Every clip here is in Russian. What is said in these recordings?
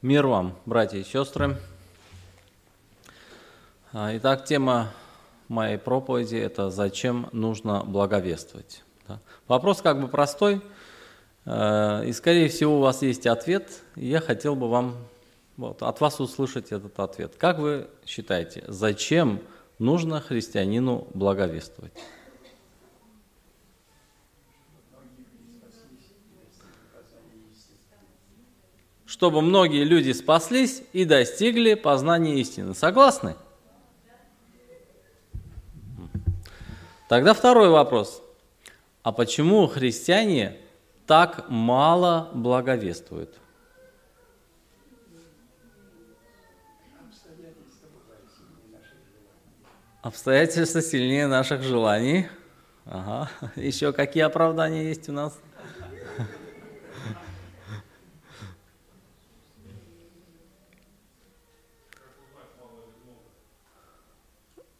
Мир вам, братья и сестры. А, итак, тема моей проповеди – это «Зачем нужно благовествовать?». Вопрос как бы простой, э, и, скорее всего, у вас есть ответ, и я хотел бы вам вот, от вас услышать этот ответ. Как вы считаете, зачем нужно христианину благовествовать? Чтобы многие люди спаслись и достигли познания истины. Согласны? Тогда второй вопрос. А почему христиане так мало благовествуют? Обстоятельства сильнее наших желаний. Ага. Еще какие оправдания есть у нас?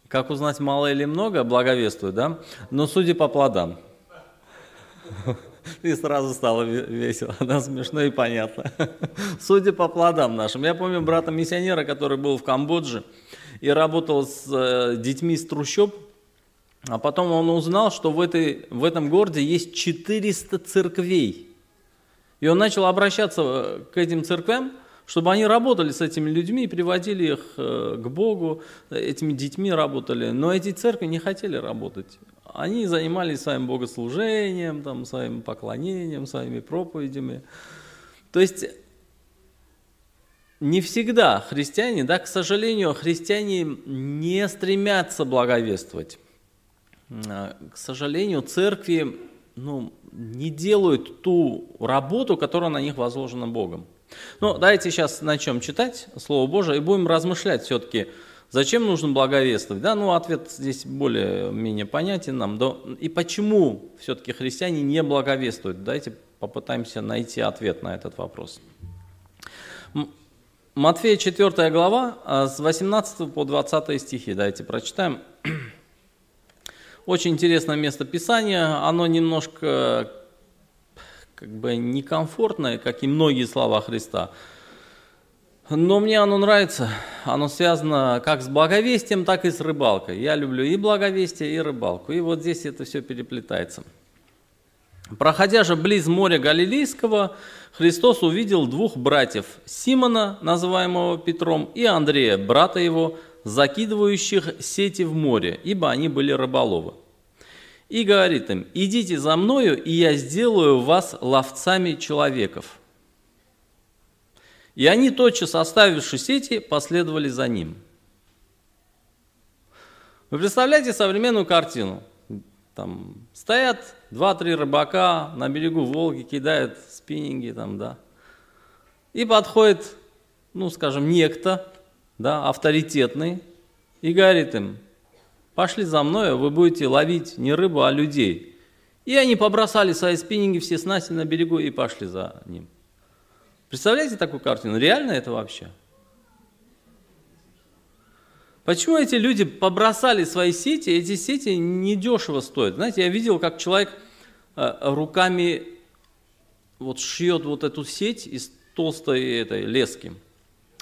Как узнать, мало или много, благовествует, да? Но судя по плодам. И сразу стало весело, да, смешно и понятно. Судя по плодам нашим. Я помню брата-миссионера, который был в Камбодже и работал с э, детьми из трущоб, а потом он узнал, что в, этой, в этом городе есть 400 церквей. И он начал обращаться э, к этим церквям, чтобы они работали с этими людьми и приводили их э, к Богу, этими детьми работали. Но эти церкви не хотели работать. Они занимались своим богослужением, там, своим поклонением, своими проповедями. То есть не всегда христиане, да, к сожалению, христиане не стремятся благовествовать. А, к сожалению, церкви ну, не делают ту работу, которая на них возложена Богом. Ну, давайте сейчас начнем читать Слово Божие и будем размышлять все-таки, зачем нужно благовествовать. Да, ну, ответ здесь более-менее понятен нам. Да, и почему все-таки христиане не благовествуют? Давайте попытаемся найти ответ на этот вопрос. Матфея 4 глава, а, с 18 по 20 стихи. Давайте прочитаем. Очень интересное место Писания. Оно немножко как бы некомфортное, как и многие слова Христа. Но мне оно нравится. Оно связано как с благовестием, так и с рыбалкой. Я люблю и благовестие, и рыбалку. И вот здесь это все переплетается. Проходя же близ моря Галилейского, Христос увидел двух братьев, Симона, называемого Петром, и Андрея, брата его, закидывающих сети в море, ибо они были рыболовы и говорит им, идите за мною, и я сделаю вас ловцами человеков. И они, тотчас оставивши сети, последовали за ним. Вы представляете современную картину? Там стоят два-три рыбака на берегу Волги, кидают спиннинги там, да. И подходит, ну, скажем, некто, да, авторитетный, и говорит им, пошли за мной, вы будете ловить не рыбу, а людей. И они побросали свои спиннинги, все снасти на берегу и пошли за ним. Представляете такую картину? Реально это вообще? Почему эти люди побросали свои сети? Эти сети недешево стоят. Знаете, я видел, как человек э, руками вот шьет вот эту сеть из толстой этой лески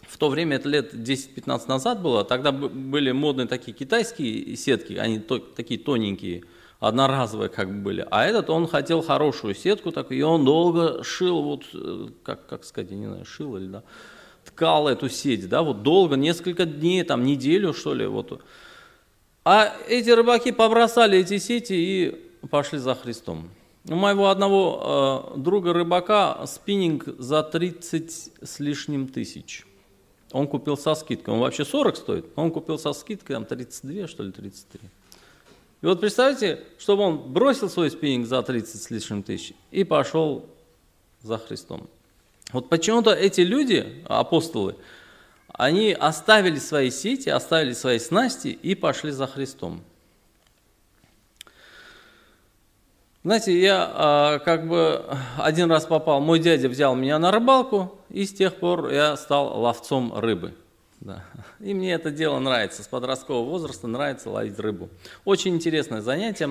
в то время, это лет 10-15 назад было, тогда были модные такие китайские сетки, они то, такие тоненькие, одноразовые как бы были. А этот, он хотел хорошую сетку, так, и он долго шил, вот, э, как, как сказать, я не знаю, шил или да, ткал эту сеть, да, вот долго, несколько дней, там, неделю, что ли, вот. А эти рыбаки побросали эти сети и пошли за Христом. У моего одного э, друга рыбака спиннинг за 30 с лишним тысяч – он купил со скидкой. Он вообще 40 стоит, он купил со скидкой там 32, что ли, 33. И вот представьте, чтобы он бросил свой спиннинг за 30 с лишним тысяч и пошел за Христом. Вот почему-то эти люди, апостолы, они оставили свои сети, оставили свои снасти и пошли за Христом. Знаете, я а, как бы один раз попал, мой дядя взял меня на рыбалку, и с тех пор я стал ловцом рыбы. Да. И мне это дело нравится, с подросткового возраста нравится ловить рыбу. Очень интересное занятие.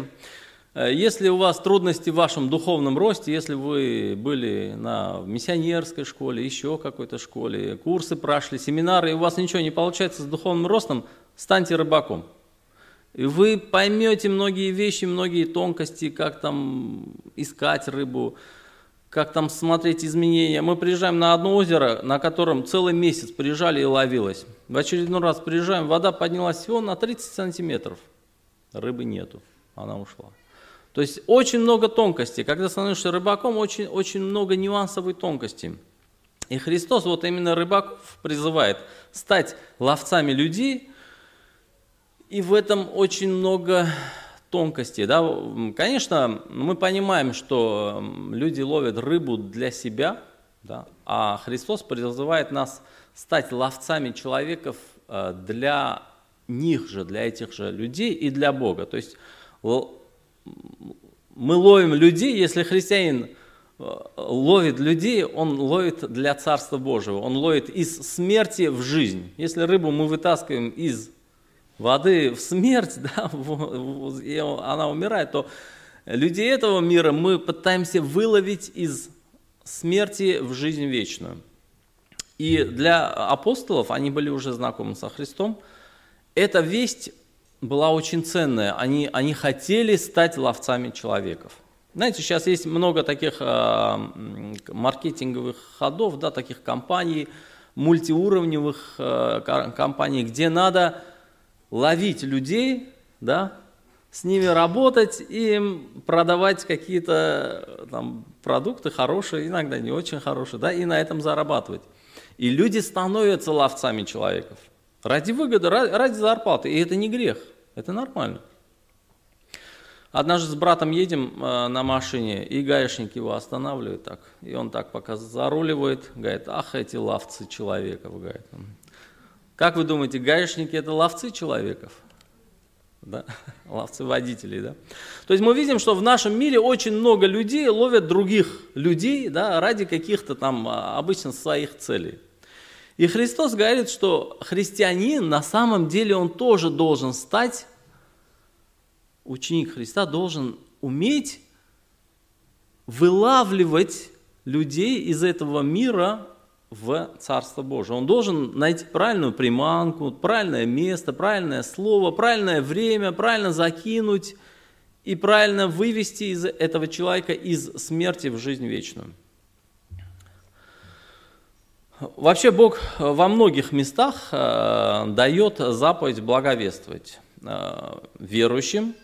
Э, если у вас трудности в вашем духовном росте, если вы были на миссионерской школе, еще какой-то школе, курсы прошли, семинары, и у вас ничего не получается с духовным ростом, станьте рыбаком. И вы поймете многие вещи, многие тонкости, как там искать рыбу, как там смотреть изменения. Мы приезжаем на одно озеро, на котором целый месяц приезжали и ловилось. В очередной раз приезжаем, вода поднялась всего на 30 сантиметров. Рыбы нету, она ушла. То есть очень много тонкостей. Когда становишься рыбаком, очень, очень много нюансов и тонкостей. И Христос вот именно рыбаков призывает стать ловцами людей, и в этом очень много тонкостей. Да? Конечно, мы понимаем, что люди ловят рыбу для себя, да? а Христос призывает нас стать ловцами человеков э, для них же, для этих же людей и для Бога. То есть мы ловим людей, если христианин э, ловит людей, он ловит для Царства Божьего, он ловит из смерти в жизнь. Если рыбу мы вытаскиваем из воды в смерть, да, и она умирает, то людей этого мира мы пытаемся выловить из смерти в жизнь вечную. И для апостолов, они были уже знакомы со Христом, эта весть была очень ценная. Они, они хотели стать ловцами человеков. Знаете, сейчас есть много таких э, маркетинговых ходов, да, таких компаний, мультиуровневых э, компаний, где надо ловить людей, да, с ними работать и им продавать какие-то там, продукты хорошие, иногда не очень хорошие, да, и на этом зарабатывать. И люди становятся ловцами человеков. Ради выгоды, ради зарплаты. И это не грех, это нормально. Однажды с братом едем э, на машине, и гаишник его останавливает так. И он так пока заруливает, говорит, ах, эти ловцы человеков, говорит. Как вы думаете, гаишники это ловцы человеков? Да? Ловцы водителей, да? То есть мы видим, что в нашем мире очень много людей ловят других людей да, ради каких-то там а, обычно своих целей. И Христос говорит, что христианин на самом деле он тоже должен стать, ученик Христа должен уметь вылавливать людей из этого мира в Царство Божие. Он должен найти правильную приманку, правильное место, правильное слово, правильное время, правильно закинуть и правильно вывести из этого человека из смерти в жизнь вечную. Вообще Бог во многих местах э, дает заповедь благовествовать э, верующим,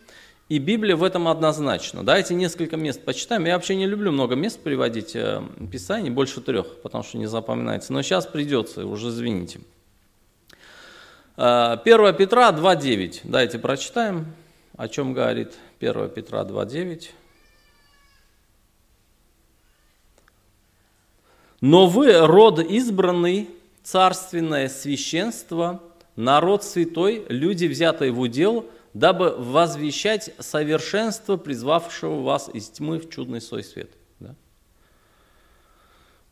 и Библия в этом однозначно. Давайте несколько мест почитаем. Я вообще не люблю много мест приводить э, Писаний, больше трех, потому что не запоминается. Но сейчас придется, уже извините. 1 Петра 2.9. Давайте прочитаем, о чем говорит 1 Петра 2.9. Но вы род избранный, царственное священство, народ святой, люди, взятые в удел, дабы возвещать совершенство, призвавшего вас из тьмы в чудный свой свет. Да?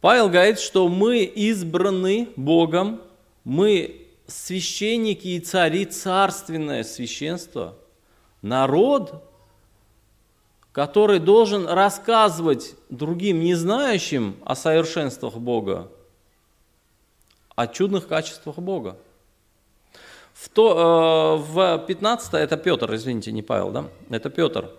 Павел говорит, что мы избраны Богом, мы священники и цари, царственное священство, народ, который должен рассказывать другим, не знающим о совершенствах Бога, о чудных качествах Бога. В, то, э, в 15, это Петр, извините, не Павел, да? Это Петр.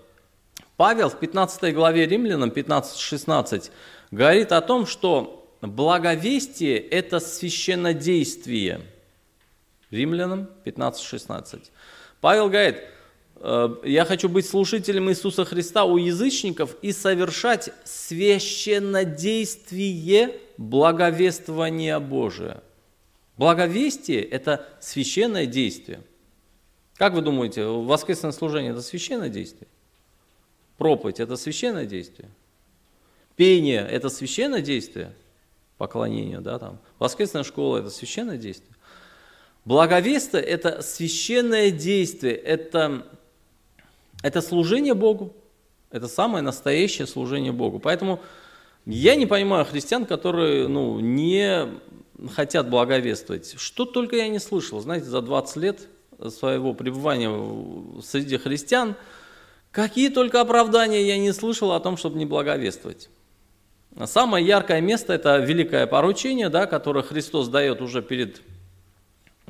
Павел в 15 главе Римлянам, 15-16, говорит о том, что благовестие – это священнодействие. Римлянам 15-16. Павел говорит – Э, я хочу быть слушателем Иисуса Христа у язычников и совершать священнодействие благовествования Божия. Благовестие – это священное действие. Как вы думаете, воскресное служение – это священное действие? Проповедь – это священное действие? Пение – это священное действие? Поклонение, да, там. Воскресная школа – это священное действие? Благовестие – это священное действие, это это служение Богу. Это самое настоящее служение Богу. Поэтому я не понимаю христиан, которые ну, не хотят благовествовать. Что только я не слышал, знаете, за 20 лет своего пребывания среди христиан, Какие только оправдания я не слышал о том, чтобы не благовествовать. Самое яркое место – это великое поручение, да, которое Христос дает уже перед,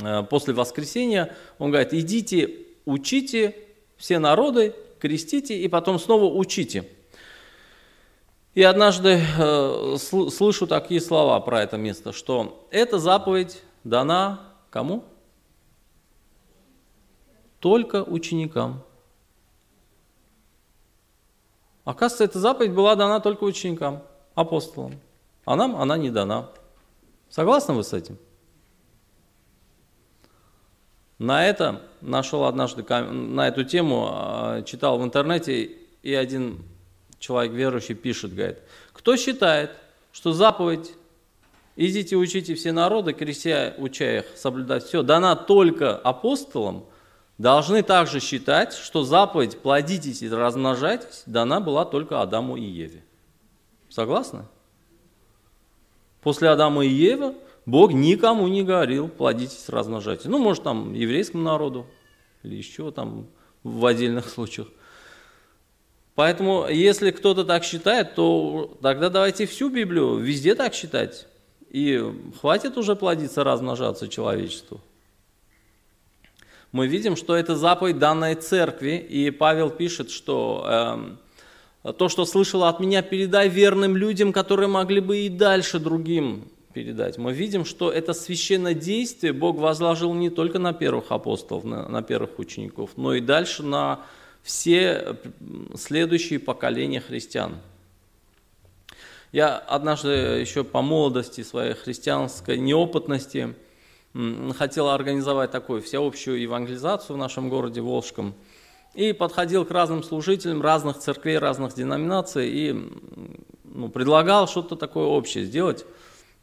э, после воскресения. Он говорит, идите, учите все народы, крестите и потом снова учите. И однажды э, слышу такие слова про это место, что эта заповедь дана кому? Только ученикам. Оказывается, эта заповедь была дана только ученикам, апостолам. А нам она не дана. Согласны вы с этим? На это нашел однажды, на эту тему, а, читал в интернете, и один человек верующий пишет, говорит, кто считает, что заповедь «Идите, учите все народы, крестя, уча их соблюдать все», дана только апостолам, должны также считать, что заповедь «плодитесь и размножайтесь» дана была только Адаму и Еве. Согласны? После Адама и Евы Бог никому не говорил «плодитесь, размножайтесь». Ну, может, там еврейскому народу или еще там в отдельных случаях. Поэтому, если кто-то так считает, то тогда давайте всю Библию везде так считать. И хватит уже плодиться, размножаться человечеству. Мы видим, что это заповедь данной церкви, и Павел пишет, что э, то, что слышал от меня, передай верным людям, которые могли бы и дальше другим передать. Мы видим, что это священное действие Бог возложил не только на первых апостолов, на, на первых учеников, но и дальше на все следующие поколения христиан. Я однажды еще по молодости своей христианской неопытности хотел организовать такую всеобщую евангелизацию в нашем городе Волжском. И подходил к разным служителям разных церквей, разных деноминаций и ну, предлагал что-то такое общее сделать.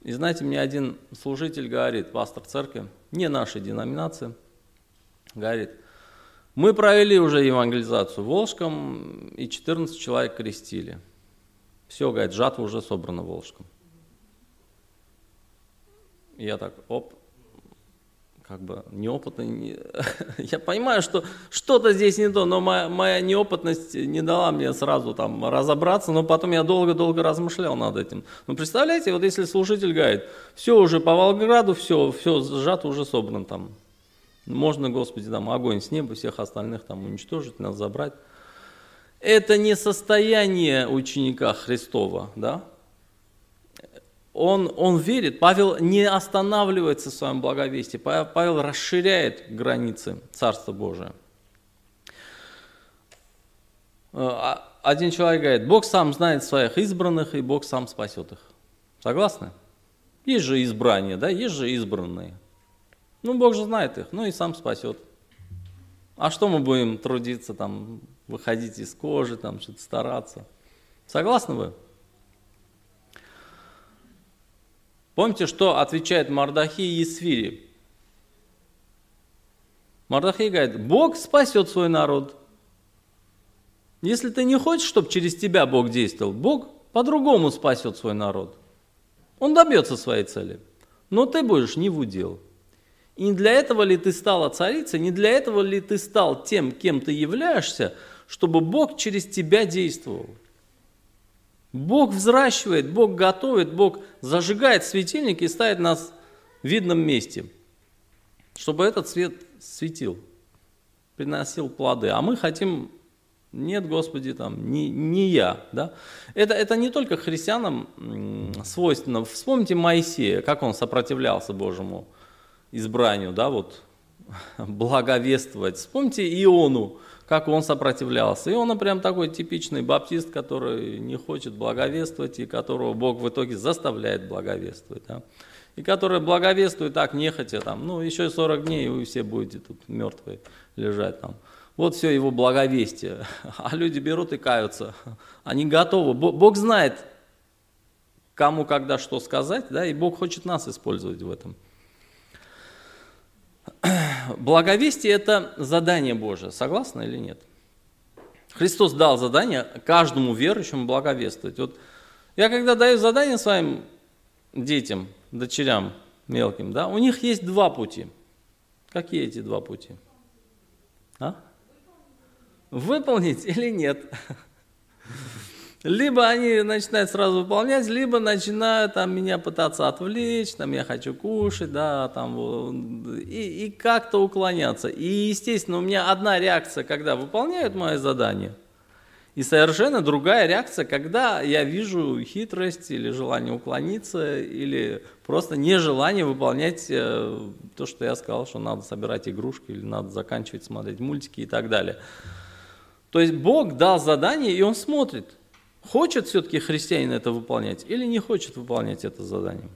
И знаете, мне один служитель говорит, пастор церкви, не нашей деноминации, говорит – мы провели уже евангелизацию в Волжском, и 14 человек крестили. Все, говорит, жатва уже собрана в Волжском. я так, оп, как бы неопытный. Не... Я понимаю, что что-то здесь не то, но моя, моя неопытность не дала мне сразу там разобраться, но потом я долго-долго размышлял над этим. Ну, представляете, вот если служитель говорит, все уже по Волгограду, все, все сжато, уже собран там. Можно, Господи, там огонь с неба, всех остальных там уничтожить, нас забрать. Это не состояние ученика Христова, да? Он, он верит, Павел не останавливается в своем благовестии, Павел расширяет границы Царства Божия. Э, а, один человек говорит, Бог сам знает своих избранных, и Бог сам спасет их. Согласны? Есть же избрание, да, есть же избранные. Ну, Бог же знает их, ну и сам спасет. А что мы будем трудиться, там, выходить из кожи, там, что-то стараться? Согласны вы? Помните, что отвечает Мардахи и Есфири? Мардахи говорит, Бог спасет свой народ. Если ты не хочешь, чтобы через тебя Бог действовал, Бог по-другому спасет свой народ. Он добьется своей цели. Но ты будешь не в удел. И не для этого ли ты стала царицей, не для этого ли ты стал тем, кем ты являешься, чтобы Бог через тебя действовал. Бог взращивает, Бог готовит, Бог зажигает светильник и ставит нас в видном месте, чтобы этот свет светил, приносил плоды. А мы хотим, нет, Господи, там, не, не я. Да? Это, это не только христианам свойственно. Вспомните Моисея, как он сопротивлялся Божьему избранию, да, вот, благовествовать. Вспомните Иону, как он сопротивлялся. Иона прям такой типичный баптист, который не хочет благовествовать и которого Бог в итоге заставляет благовествовать. Да? И который благовествует так нехотя, там, ну еще 40 дней, и вы все будете тут мертвые лежать там. Вот все его благовестие. А люди берут и каются. Они готовы. Бог знает, кому, когда, что сказать, да, и Бог хочет нас использовать в этом. Благовестие – это задание Божие. Согласны или нет? Христос дал задание каждому верующему благовествовать. Вот я когда даю задание своим детям, дочерям мелким, да, у них есть два пути. Какие эти два пути? А? выполнить или нет. Либо они начинают сразу выполнять, либо начинают там, меня пытаться отвлечь, там, я хочу кушать, да, там, и, и как-то уклоняться. И, естественно, у меня одна реакция, когда выполняют мое задание, и совершенно другая реакция, когда я вижу хитрость или желание уклониться, или просто нежелание выполнять э, то, что я сказал, что надо собирать игрушки, или надо заканчивать смотреть мультики и так далее. То есть Бог дал задание, и Он смотрит, Хочет все-таки христианин это выполнять или не хочет выполнять это задание?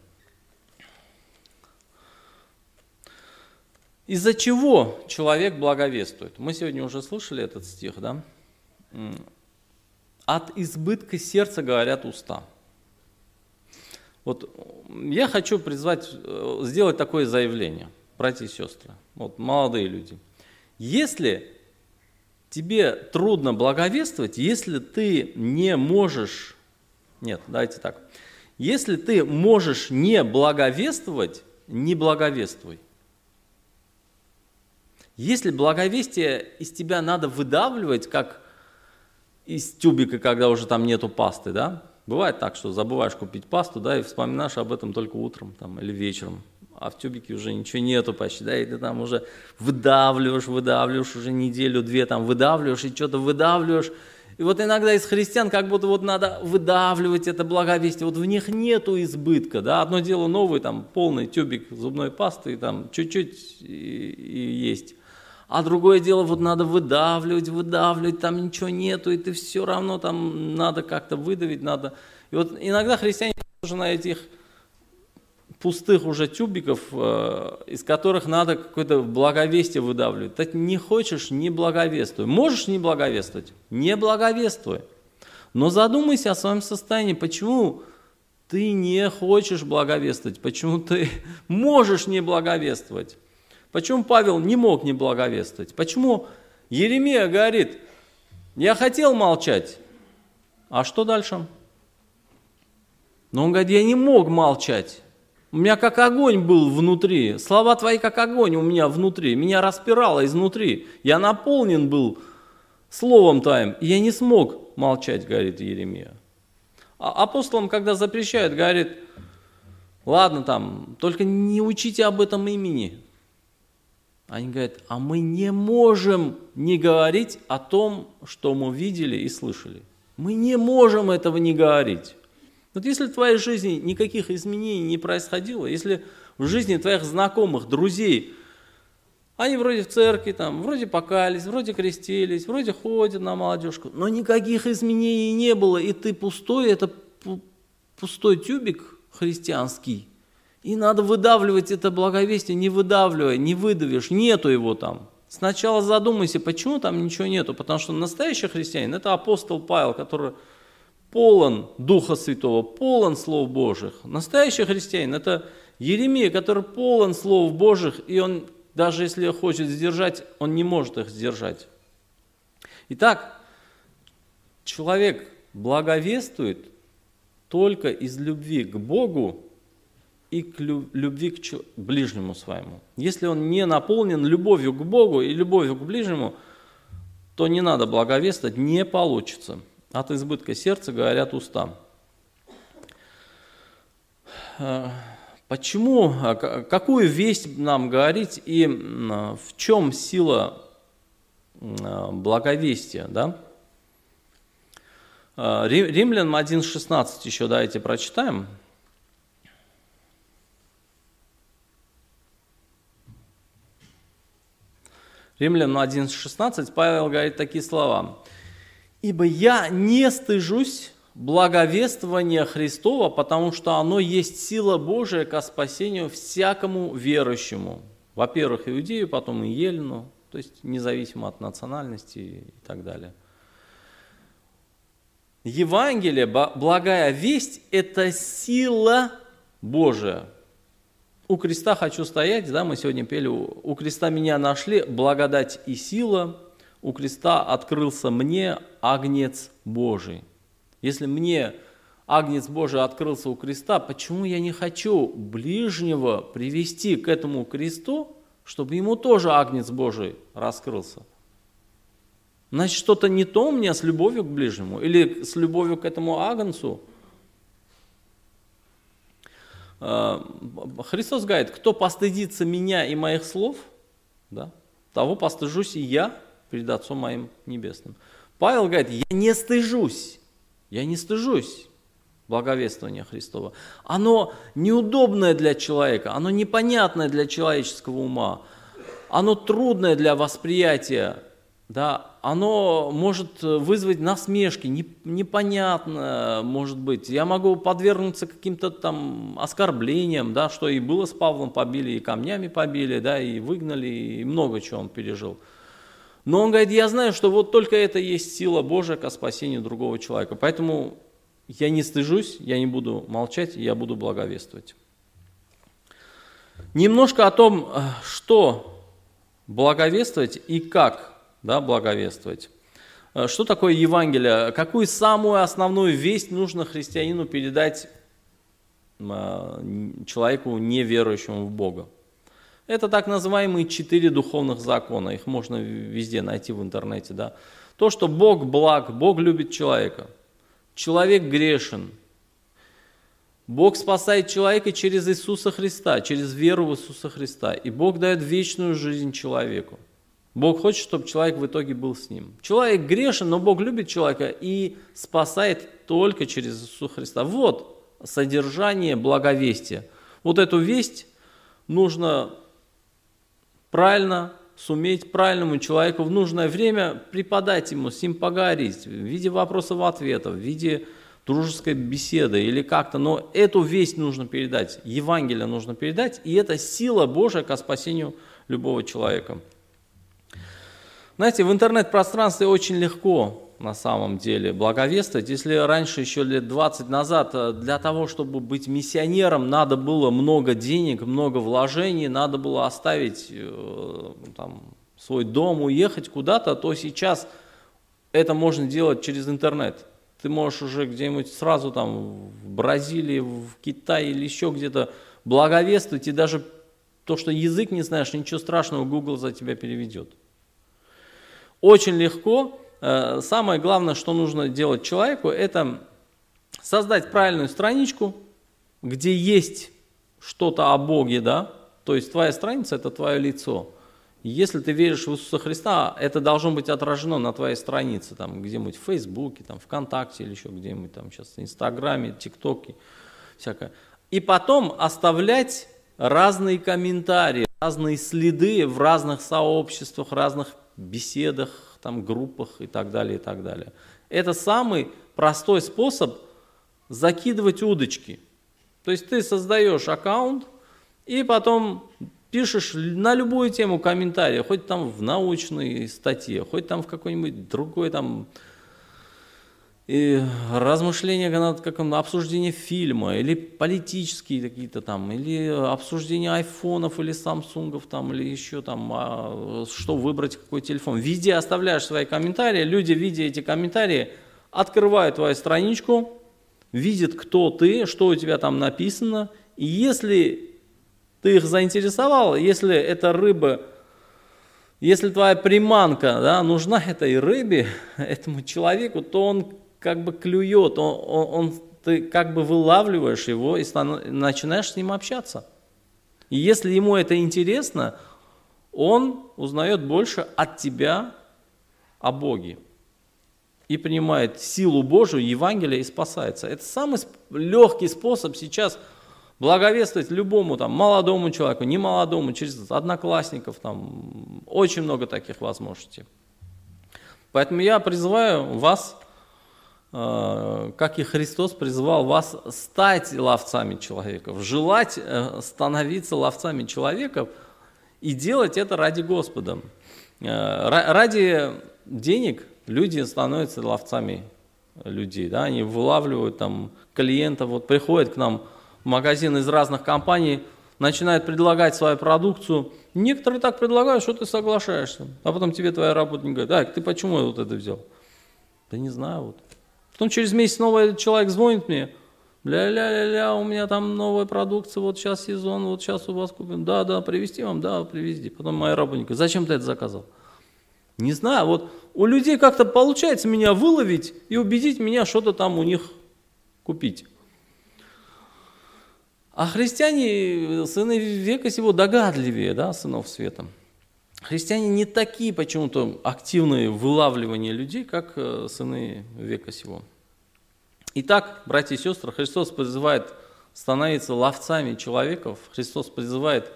Из-за чего человек благовествует? Мы сегодня уже слышали этот стих, да? От избытка сердца говорят уста. Вот я хочу призвать, э, сделать такое заявление, братья и сестры, вот молодые люди. Если тебе трудно благовествовать, если ты не можешь, нет, давайте так, если ты можешь не благовествовать, не благовествуй. Если благовестие из тебя надо выдавливать, как из тюбика, когда уже там нету пасты, да? Бывает так, что забываешь купить пасту, да, и вспоминаешь об этом только утром там, или вечером а в тюбике уже ничего нету почти, да, и ты там уже выдавливаешь, выдавливаешь уже неделю-две, там выдавливаешь и что-то выдавливаешь. И вот иногда из христиан как будто вот надо выдавливать это благовестие, вот в них нету избытка, да, одно дело новый, там, полный тюбик зубной пасты, там, чуть-чуть и, и есть. А другое дело, вот надо выдавливать, выдавливать, там ничего нету, и ты все равно там надо как-то выдавить, надо. И вот иногда христиане тоже на этих пустых уже тюбиков, э, из которых надо какое-то благовестие выдавливать. Так не хочешь, не благовествуй. Можешь не благовествовать? Не благовествуй. Но задумайся о своем состоянии, почему ты не хочешь благовествовать, почему ты можешь не благовествовать. Почему Павел не мог не благовествовать? Почему Еремия говорит, я хотел молчать, а что дальше? Но он говорит, я не мог молчать. У меня как огонь был внутри. Слова твои как огонь у меня внутри. Меня распирало изнутри. Я наполнен был словом твоим. И я не смог молчать, говорит Еремия. А апостолам, когда запрещают, говорит, ладно там, только не учите об этом имени. Они говорят, а мы не можем не говорить о том, что мы видели и слышали. Мы не можем этого не говорить. Вот если в твоей жизни никаких изменений не происходило, если в жизни твоих знакомых, друзей, они вроде в церкви, там, вроде покались, вроде крестились, вроде ходят на молодежку, но никаких изменений не было, и ты пустой, это пустой тюбик христианский, и надо выдавливать это благовестие, не выдавливая, не выдавишь, нету его там. Сначала задумайся, почему там ничего нету, потому что настоящий христианин – это апостол Павел, который полон Духа Святого, полон Слов Божьих. Настоящий христианин – это Еремия, который полон Слов Божьих, и он, даже если хочет сдержать, он не может их сдержать. Итак, человек благовествует только из любви к Богу и к любви к ближнему своему. Если он не наполнен любовью к Богу и любовью к ближнему, то не надо благовествовать, не получится – от избытка сердца говорят уста. Э, почему, а, какую весть нам говорить и в чем сила благовестия? Да? Э, Римлянам 1.16 еще давайте прочитаем. Римлянам 1.16 Павел говорит такие слова. Ибо я не стыжусь благовествования Христова, потому что оно есть сила Божия ко спасению всякому верующему. Во-первых, иудею, потом и елену, то есть независимо от национальности и так далее. Евангелие, благая весть – это сила Божия. У креста хочу стоять, да, мы сегодня пели, у креста меня нашли, благодать и сила – у креста открылся мне агнец Божий. Если мне агнец Божий открылся у креста, почему я не хочу ближнего привести к этому кресту, чтобы ему тоже агнец Божий раскрылся? Значит, что-то не то у меня с любовью к ближнему или с любовью к этому агнцу. А, Христос говорит, кто постыдится меня и моих слов, да, того постыжусь и я перед Отцом моим Небесным. Павел говорит, я не стыжусь, я не стыжусь благовествования Христова. Оно неудобное для человека, оно непонятное для человеческого ума, оно трудное для восприятия, да, оно может вызвать насмешки, непонятно, может быть. Я могу подвергнуться каким-то там оскорблениям, да, что и было с Павлом, побили, и камнями побили, да, и выгнали, и много чего он пережил. Но он говорит, я знаю, что вот только это есть сила Божия к спасению другого человека. Поэтому я не стыжусь, я не буду молчать, я буду благовествовать. Немножко о том, э, что благовествовать и как да, благовествовать. Э, что такое Евангелие? Какую самую основную весть нужно христианину передать э, человеку, неверующему в Бога? Это так называемые четыре духовных закона, их можно везде найти в интернете. Да? То, что Бог благ, Бог любит человека – Человек грешен. Бог спасает человека через Иисуса Христа, через веру в Иисуса Христа. И Бог дает вечную жизнь человеку. Бог хочет, чтобы человек в итоге был с ним. Человек грешен, но Бог любит человека и спасает только через Иисуса Христа. Вот содержание благовестия. Вот эту весть нужно правильно суметь правильному человеку в нужное время преподать ему, с ним поговорить в виде вопросов-ответов, в виде дружеской беседы или как-то, но эту весть нужно передать, Евангелие нужно передать, и это сила Божия к спасению любого человека. Знаете, в интернет-пространстве очень легко на самом деле благовествовать. Если раньше, еще лет 20 назад, э, для того, чтобы быть миссионером, надо было много денег, много вложений, надо было оставить э, там, свой дом, уехать куда-то, то сейчас это можно делать через интернет. Ты можешь уже где-нибудь сразу там в Бразилии, в Китае или еще где-то благовествовать, и даже то, что язык не знаешь, ничего страшного, Google за тебя переведет. Очень легко, самое главное, что нужно делать человеку, это создать правильную страничку, где есть что-то о Боге, да, то есть твоя страница – это твое лицо. Если ты веришь в Иисуса Христа, это должно быть отражено на твоей странице, там где-нибудь в Фейсбуке, там, ВКонтакте или еще где-нибудь там сейчас, в Инстаграме, ТикТоке, всякое. И потом оставлять разные комментарии, разные следы в разных сообществах, разных беседах, там, группах и так далее, и так далее. Это самый простой способ закидывать удочки. То есть ты создаешь аккаунт и потом пишешь на любую тему комментарии, хоть там в научной статье, хоть там в какой-нибудь другой там и размышления как обсуждение фильма, или политические какие-то там, или обсуждение айфонов или самсунгов там, или еще там, а, что выбрать, какой телефон. Везде оставляешь свои комментарии, люди, видя эти комментарии, открывают твою страничку, видят, кто ты, что у тебя там написано, и если ты их заинтересовал, если эта рыба если твоя приманка да, нужна этой рыбе, этому человеку, то он как бы клюет, он, он, он, ты как бы вылавливаешь его и начинаешь с ним общаться. И если ему это интересно, он узнает больше от тебя о Боге и принимает силу Божию, Евангелие и спасается. Это самый легкий способ сейчас благовествовать любому там, молодому человеку, не молодому, через одноклассников, там, очень много таких возможностей. Поэтому я призываю вас как и Христос призвал вас стать ловцами человеков, желать э, становиться ловцами человеков и делать это ради Господа. Э, ради денег люди становятся ловцами людей, да, они вылавливают там клиентов, вот приходят к нам в магазин из разных компаний, начинают предлагать свою продукцию. Некоторые так предлагают, что ты соглашаешься, а потом тебе твоя работник говорит, а ты почему вот это взял? Да не знаю, вот Потом через месяц новый человек звонит мне, ля-ля-ля-ля, у меня там новая продукция, вот сейчас сезон, вот сейчас у вас купим. Да, да, привезти вам, да, привезти. Потом моя работника, зачем ты это заказал? Не знаю, вот у людей как-то получается меня выловить и убедить меня что-то там у них купить. А христиане, сыны века сего, догадливее, да, сынов света. Христиане не такие почему-то активные вылавливания людей, как э, сыны века сего. Итак, братья и сестры, Христос призывает становиться ловцами человеков, Христос призывает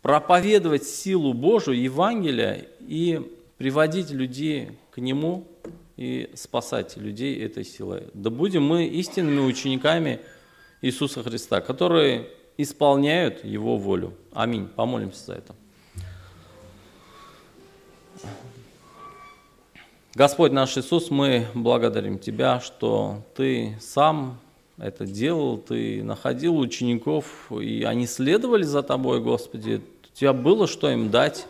проповедовать силу Божию, Евангелия и приводить людей к Нему и спасать людей этой силой. Да будем мы истинными учениками Иисуса Христа, которые исполняют Его волю. Аминь. Помолимся за это. Господь наш Иисус, мы благодарим Тебя, что Ты сам это делал, Ты находил учеников, и они следовали за Тобой, Господи. У Тебя было что им дать,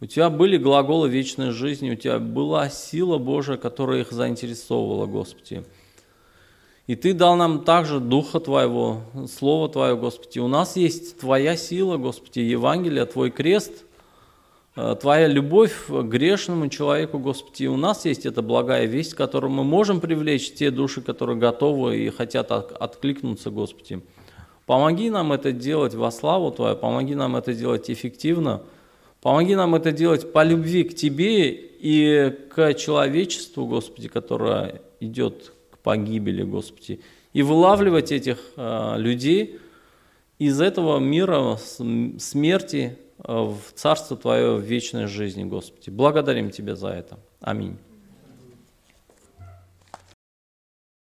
у Тебя были глаголы вечной жизни, у Тебя была сила Божия, которая их заинтересовывала, Господи. И Ты дал нам также Духа Твоего, Слово Твое, Господи. У нас есть Твоя сила, Господи, Евангелие, Твой крест, Твоя любовь к грешному человеку, Господи. У нас есть эта благая весть, которую мы можем привлечь те души, которые готовы и хотят откликнуться, Господи. Помоги нам это делать во славу Твою, помоги нам это делать эффективно, помоги нам это делать по любви к Тебе и к человечеству, Господи, которое идет погибели, Господи, и вылавливать этих э, людей из этого мира смерти э, в Царство Твое в вечной жизни, Господи. Благодарим Тебя за это. Аминь.